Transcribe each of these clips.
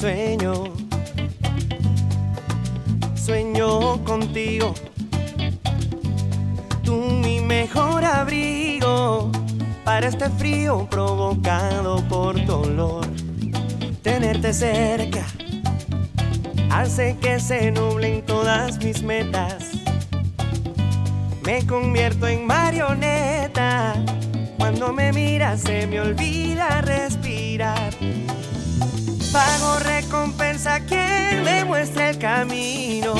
sueño, sueño contigo, tú mi mejor abrigo para este frío provocado por dolor. Tenerte cerca hace que se nublen todas mis metas. Me convierto en marioneta. Cuando me miras se me olvida respirar. Pago recompensa quien me muestre el camino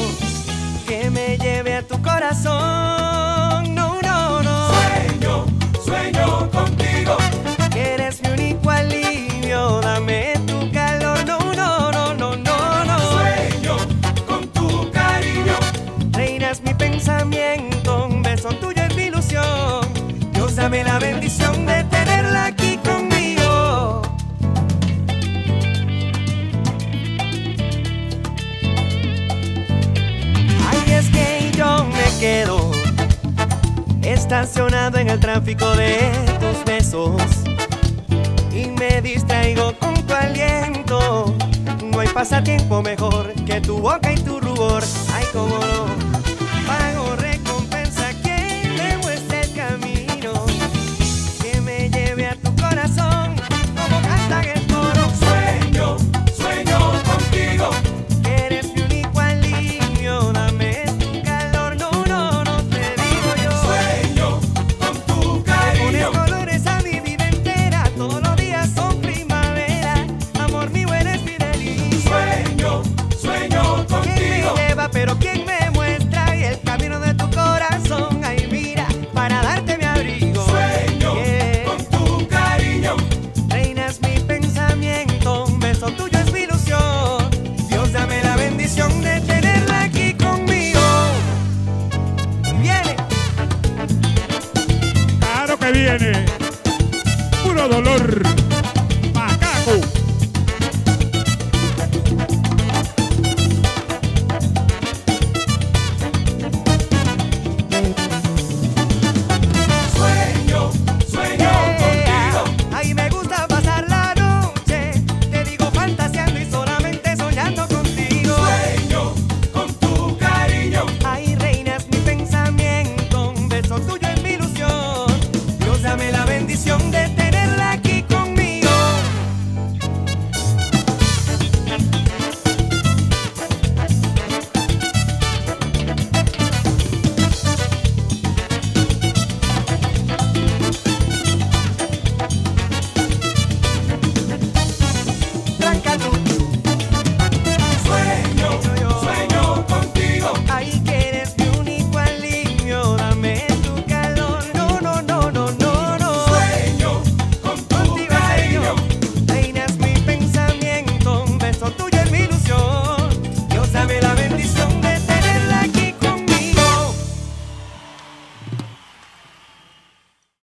que me lleve a tu corazón. No, no, no. Sueño, sueño contigo. Que eres mi único alivio. Dame tu calor. No, no, no, no, no, no. Sueño con tu cariño. Reinas mi pensamiento. Un beso tuyo es mi ilusión. Dios dame la bendición de estacionado en el tráfico de tus besos y me distraigo con tu aliento. No hay pasatiempo mejor que tu boca y tu rubor. Ay, cómo no. dolor.